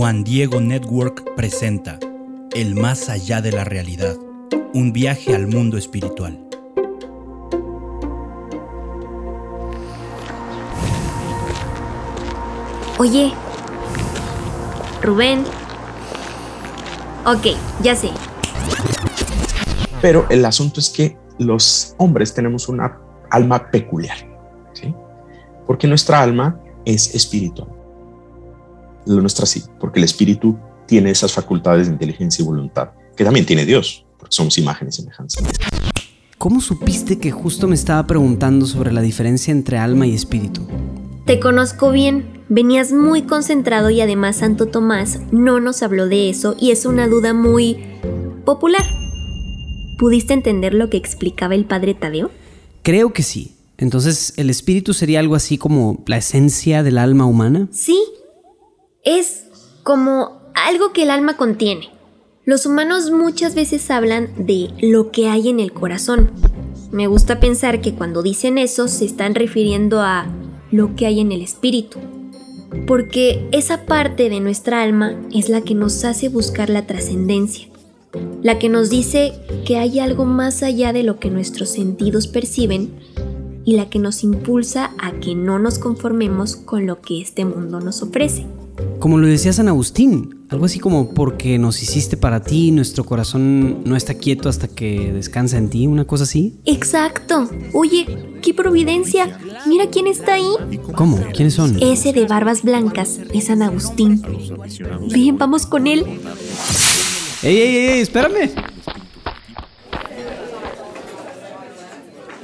Juan Diego Network presenta El más allá de la realidad, un viaje al mundo espiritual. Oye, Rubén. Ok, ya sé. Pero el asunto es que los hombres tenemos una alma peculiar, ¿sí? Porque nuestra alma es espiritual. La nuestra sí, porque el espíritu tiene esas facultades de inteligencia y voluntad, que también tiene Dios, porque somos imágenes y semejanza. ¿Cómo supiste que justo me estaba preguntando sobre la diferencia entre alma y espíritu? Te conozco bien, venías muy concentrado y además Santo Tomás no nos habló de eso y es una duda muy popular. ¿Pudiste entender lo que explicaba el padre Tadeo? Creo que sí. Entonces, ¿el espíritu sería algo así como la esencia del alma humana? Sí, es como algo que el alma contiene. Los humanos muchas veces hablan de lo que hay en el corazón. Me gusta pensar que cuando dicen eso se están refiriendo a lo que hay en el espíritu. Porque esa parte de nuestra alma es la que nos hace buscar la trascendencia, la que nos dice que hay algo más allá de lo que nuestros sentidos perciben y la que nos impulsa a que no nos conformemos con lo que este mundo nos ofrece. Como lo decía San Agustín, algo así como porque nos hiciste para ti, nuestro corazón no está quieto hasta que descansa en ti, una cosa así. Exacto. Oye, qué providencia. Mira quién está ahí. ¿Cómo? ¿Quiénes son? Ese de barbas blancas es San Agustín. Bien, vamos con él. ¡Ey, ey, ey! ¡Espérame!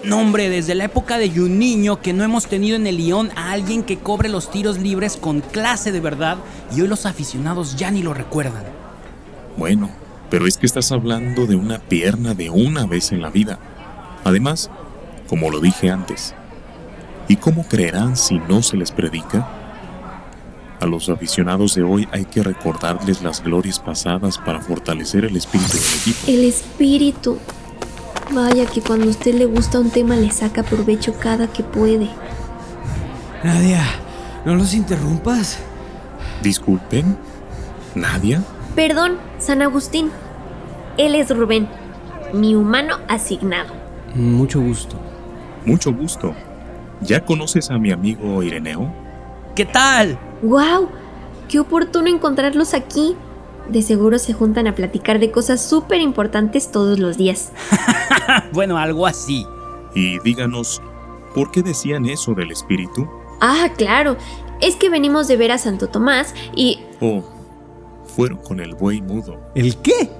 No, hombre, desde la época de un niño que no hemos tenido en el León a alguien que cobre los tiros libres con clase de verdad y hoy los aficionados ya ni lo recuerdan. Bueno, pero es que estás hablando de una pierna de una vez en la vida. Además, como lo dije antes, ¿y cómo creerán si no se les predica? A los aficionados de hoy hay que recordarles las glorias pasadas para fortalecer el espíritu del equipo. El espíritu. Vaya que cuando a usted le gusta un tema le saca provecho cada que puede. Nadia, no los interrumpas. Disculpen, ¿Nadia? Perdón, San Agustín. Él es Rubén, mi humano asignado. Mucho gusto. Mucho gusto. ¿Ya conoces a mi amigo Ireneo? ¿Qué tal? ¡Wow! ¡Qué oportuno encontrarlos aquí! De seguro se juntan a platicar de cosas súper importantes todos los días. bueno, algo así. Y díganos, ¿por qué decían eso del espíritu? Ah, claro. Es que venimos de ver a Santo Tomás y... Oh, fueron con el buey mudo. ¿El qué?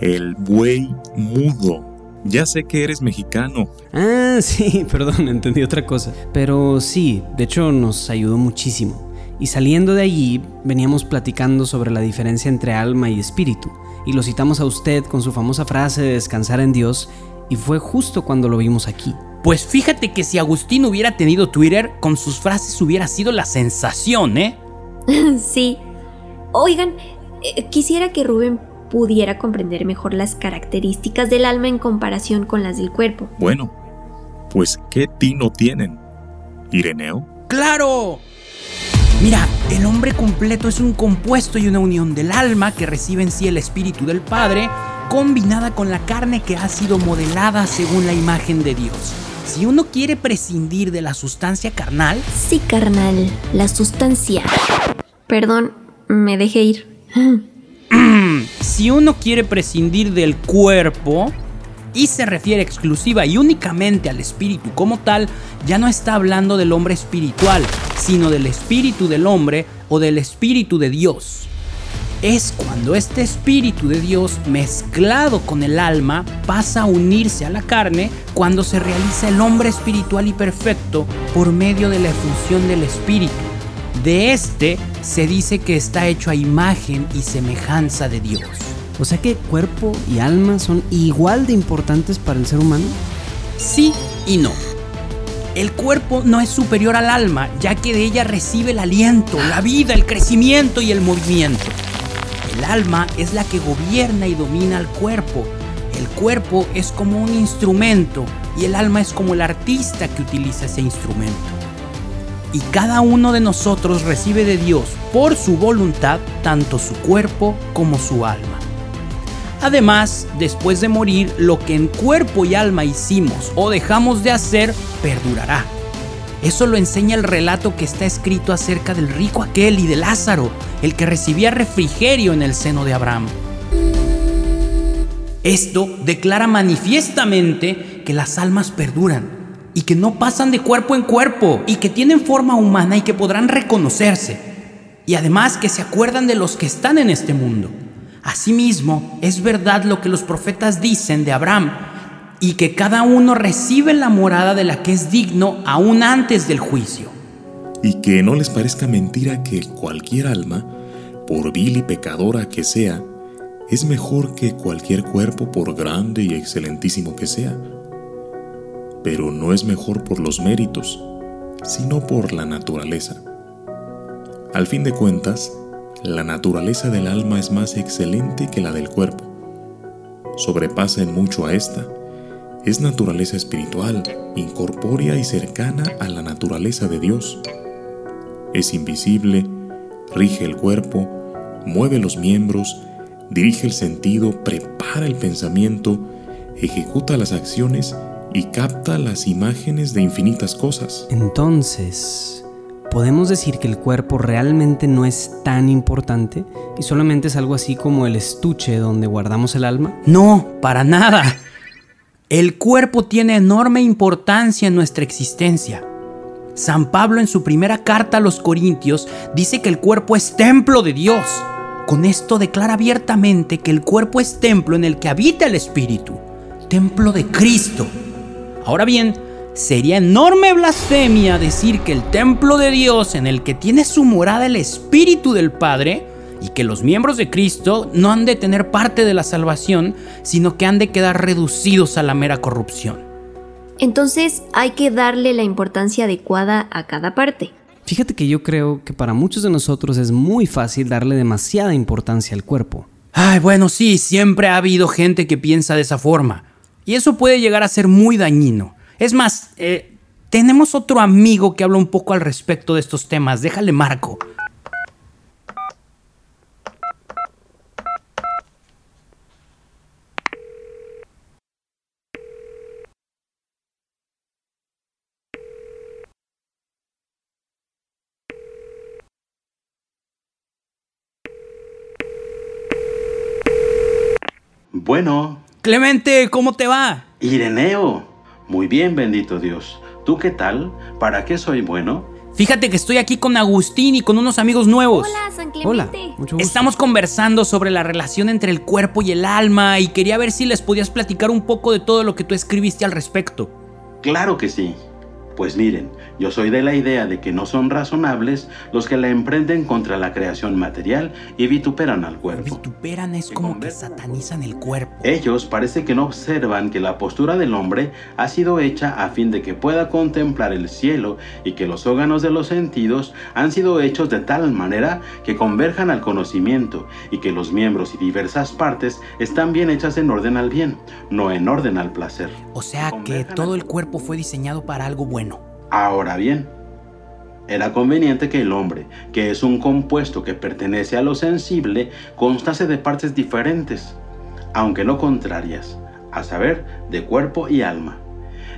El buey mudo. Ya sé que eres mexicano. Ah, sí, perdón, entendí otra cosa. Pero sí, de hecho nos ayudó muchísimo. Y saliendo de allí, veníamos platicando sobre la diferencia entre alma y espíritu. Y lo citamos a usted con su famosa frase de descansar en Dios. Y fue justo cuando lo vimos aquí. Pues fíjate que si Agustín hubiera tenido Twitter, con sus frases hubiera sido la sensación, ¿eh? sí. Oigan, eh, quisiera que Rubén pudiera comprender mejor las características del alma en comparación con las del cuerpo. Bueno, pues ¿qué tino tienen? ¿Ireneo? ¡Claro! Mira, el hombre completo es un compuesto y una unión del alma que recibe en sí el espíritu del Padre, combinada con la carne que ha sido modelada según la imagen de Dios. Si uno quiere prescindir de la sustancia carnal... Sí, carnal, la sustancia. Perdón, me dejé ir. si uno quiere prescindir del cuerpo, y se refiere exclusiva y únicamente al espíritu como tal, ya no está hablando del hombre espiritual, sino del espíritu del hombre o del espíritu de Dios. Es cuando este espíritu de Dios mezclado con el alma pasa a unirse a la carne cuando se realiza el hombre espiritual y perfecto por medio de la efusión del espíritu. De este se dice que está hecho a imagen y semejanza de Dios. O sea que cuerpo y alma son igual de importantes para el ser humano. Sí y no. El cuerpo no es superior al alma, ya que de ella recibe el aliento, la vida, el crecimiento y el movimiento. El alma es la que gobierna y domina al cuerpo. El cuerpo es como un instrumento y el alma es como el artista que utiliza ese instrumento. y cada uno de nosotros recibe de Dios por su voluntad tanto su cuerpo como su alma. Además, después de morir, lo que en cuerpo y alma hicimos o dejamos de hacer perdurará. Eso lo enseña el relato que está escrito acerca del rico aquel y de Lázaro, el que recibía refrigerio en el seno de Abraham. Esto declara manifiestamente que las almas perduran y que no pasan de cuerpo en cuerpo y que tienen forma humana y que podrán reconocerse. Y además que se acuerdan de los que están en este mundo. Asimismo, es verdad lo que los profetas dicen de Abraham y que cada uno recibe la morada de la que es digno aún antes del juicio. Y que no les parezca mentira que cualquier alma, por vil y pecadora que sea, es mejor que cualquier cuerpo por grande y excelentísimo que sea. Pero no es mejor por los méritos, sino por la naturaleza. Al fin de cuentas, la naturaleza del alma es más excelente que la del cuerpo. Sobrepasa en mucho a esta. Es naturaleza espiritual, incorpórea y cercana a la naturaleza de Dios. Es invisible, rige el cuerpo, mueve los miembros, dirige el sentido, prepara el pensamiento, ejecuta las acciones y capta las imágenes de infinitas cosas. Entonces, ¿podemos decir que el cuerpo realmente no es tan importante y solamente es algo así como el estuche donde guardamos el alma? No, para nada. El cuerpo tiene enorme importancia en nuestra existencia. San Pablo en su primera carta a los Corintios dice que el cuerpo es templo de Dios. Con esto declara abiertamente que el cuerpo es templo en el que habita el Espíritu, templo de Cristo. Ahora bien, sería enorme blasfemia decir que el templo de Dios en el que tiene su morada el Espíritu del Padre y que los miembros de Cristo no han de tener parte de la salvación, sino que han de quedar reducidos a la mera corrupción. Entonces hay que darle la importancia adecuada a cada parte. Fíjate que yo creo que para muchos de nosotros es muy fácil darle demasiada importancia al cuerpo. Ay, bueno, sí, siempre ha habido gente que piensa de esa forma. Y eso puede llegar a ser muy dañino. Es más, eh, tenemos otro amigo que habla un poco al respecto de estos temas. Déjale marco. Bueno, Clemente, ¿cómo te va? Ireneo. Muy bien, bendito Dios. ¿Tú qué tal? ¿Para qué soy bueno? Fíjate que estoy aquí con Agustín y con unos amigos nuevos. Hola, San Hola, Clemente. mucho gusto. Estamos conversando sobre la relación entre el cuerpo y el alma y quería ver si les podías platicar un poco de todo lo que tú escribiste al respecto. Claro que sí. Pues miren, yo soy de la idea de que no son razonables los que la emprenden contra la creación material y vituperan al cuerpo. Vituperan es como que satanizan el cuerpo. Ellos parece que no observan que la postura del hombre ha sido hecha a fin de que pueda contemplar el cielo y que los órganos de los sentidos han sido hechos de tal manera que converjan al conocimiento y que los miembros y diversas partes están bien hechas en orden al bien, no en orden al placer. O sea que todo el cuerpo fue diseñado para algo bueno. Ahora bien, era conveniente que el hombre, que es un compuesto que pertenece a lo sensible, constase de partes diferentes, aunque no contrarias, a saber, de cuerpo y alma.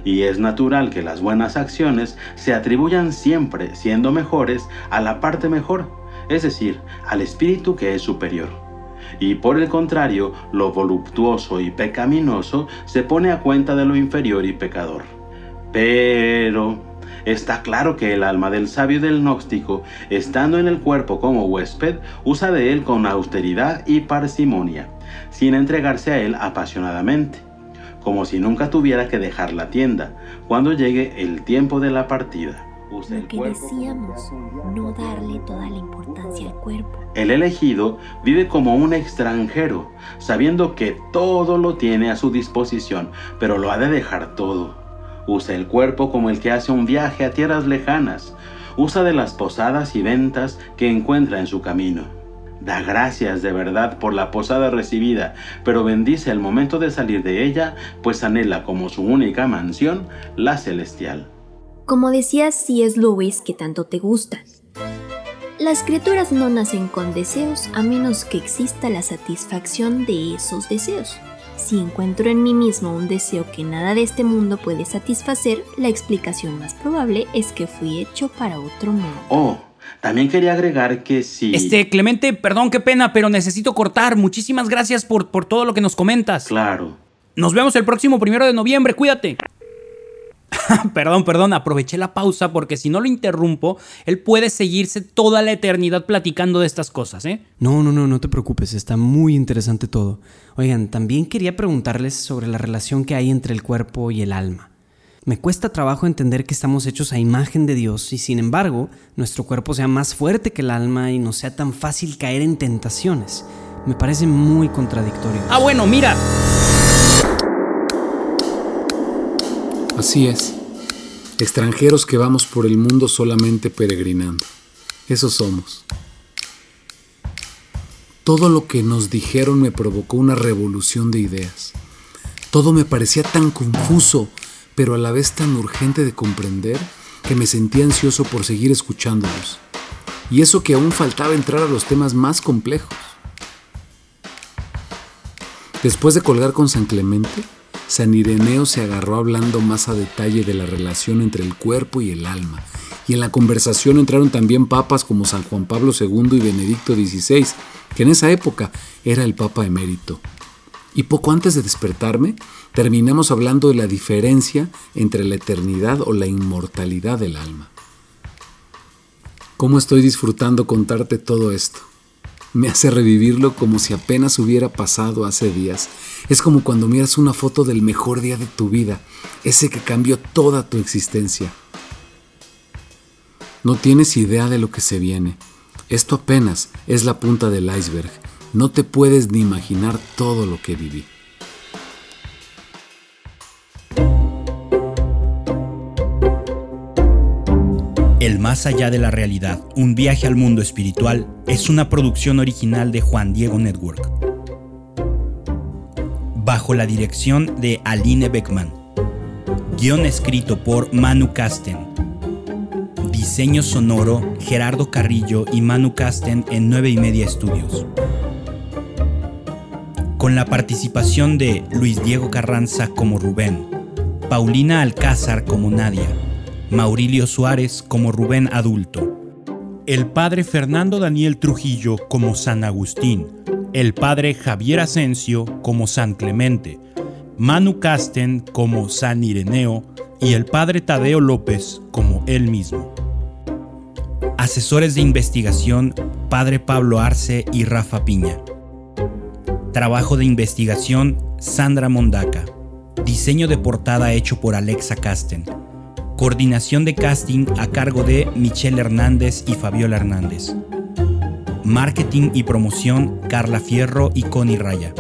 Y es natural que las buenas acciones se atribuyan siempre, siendo mejores, a la parte mejor, es decir, al espíritu que es superior. Y por el contrario, lo voluptuoso y pecaminoso se pone a cuenta de lo inferior y pecador. Pero está claro que el alma del sabio y del gnóstico, estando en el cuerpo como huésped, usa de él con austeridad y parsimonia, sin entregarse a él apasionadamente, como si nunca tuviera que dejar la tienda cuando llegue el tiempo de la partida. Usa Lo el que cuerpo decíamos, no darle toda la importancia al cuerpo. el elegido vive como un extranjero, sabiendo que todo lo tiene a su disposición, pero lo ha de dejar todo. Usa el cuerpo como el que hace un viaje a tierras lejanas. Usa de las posadas y ventas que encuentra en su camino. Da gracias de verdad por la posada recibida, pero bendice el momento de salir de ella, pues anhela como su única mansión la celestial. Como decía C.S. Lewis que tanto te gusta, las criaturas no nacen con deseos a menos que exista la satisfacción de esos deseos. Si encuentro en mí mismo un deseo que nada de este mundo puede satisfacer, la explicación más probable es que fui hecho para otro mundo. Oh, también quería agregar que si... Este, Clemente, perdón, qué pena, pero necesito cortar. Muchísimas gracias por, por todo lo que nos comentas. Claro. Nos vemos el próximo primero de noviembre, cuídate. perdón, perdón, aproveché la pausa porque si no lo interrumpo, él puede seguirse toda la eternidad platicando de estas cosas, ¿eh? No, no, no, no te preocupes, está muy interesante todo. Oigan, también quería preguntarles sobre la relación que hay entre el cuerpo y el alma. Me cuesta trabajo entender que estamos hechos a imagen de Dios y sin embargo nuestro cuerpo sea más fuerte que el alma y no sea tan fácil caer en tentaciones. Me parece muy contradictorio. Ah, bueno, mira. Así es. Extranjeros que vamos por el mundo solamente peregrinando. Eso somos. Todo lo que nos dijeron me provocó una revolución de ideas. Todo me parecía tan confuso, pero a la vez tan urgente de comprender que me sentía ansioso por seguir escuchándolos. Y eso que aún faltaba entrar a los temas más complejos. Después de colgar con San Clemente, San Ireneo se agarró hablando más a detalle de la relación entre el cuerpo y el alma, y en la conversación entraron también papas como San Juan Pablo II y Benedicto XVI, que en esa época era el Papa emérito. Y poco antes de despertarme, terminamos hablando de la diferencia entre la eternidad o la inmortalidad del alma. ¿Cómo estoy disfrutando contarte todo esto? Me hace revivirlo como si apenas hubiera pasado hace días. Es como cuando miras una foto del mejor día de tu vida, ese que cambió toda tu existencia. No tienes idea de lo que se viene. Esto apenas es la punta del iceberg. No te puedes ni imaginar todo lo que viví. El más allá de la realidad, un viaje al mundo espiritual, es una producción original de Juan Diego Network. Bajo la dirección de Aline Beckman. Guión escrito por Manu Casten. Diseño sonoro Gerardo Carrillo y Manu Casten en 9 y media estudios. Con la participación de Luis Diego Carranza como Rubén, Paulina Alcázar como Nadia, Maurilio Suárez como Rubén adulto, el padre Fernando Daniel Trujillo como San Agustín, el padre Javier Asensio como San Clemente, Manu Casten como San Ireneo y el padre Tadeo López como él mismo. Asesores de investigación, padre Pablo Arce y Rafa Piña. Trabajo de investigación, Sandra Mondaca. Diseño de portada hecho por Alexa Casten. Coordinación de casting a cargo de Michelle Hernández y Fabiola Hernández. Marketing y promoción Carla Fierro y Connie Raya.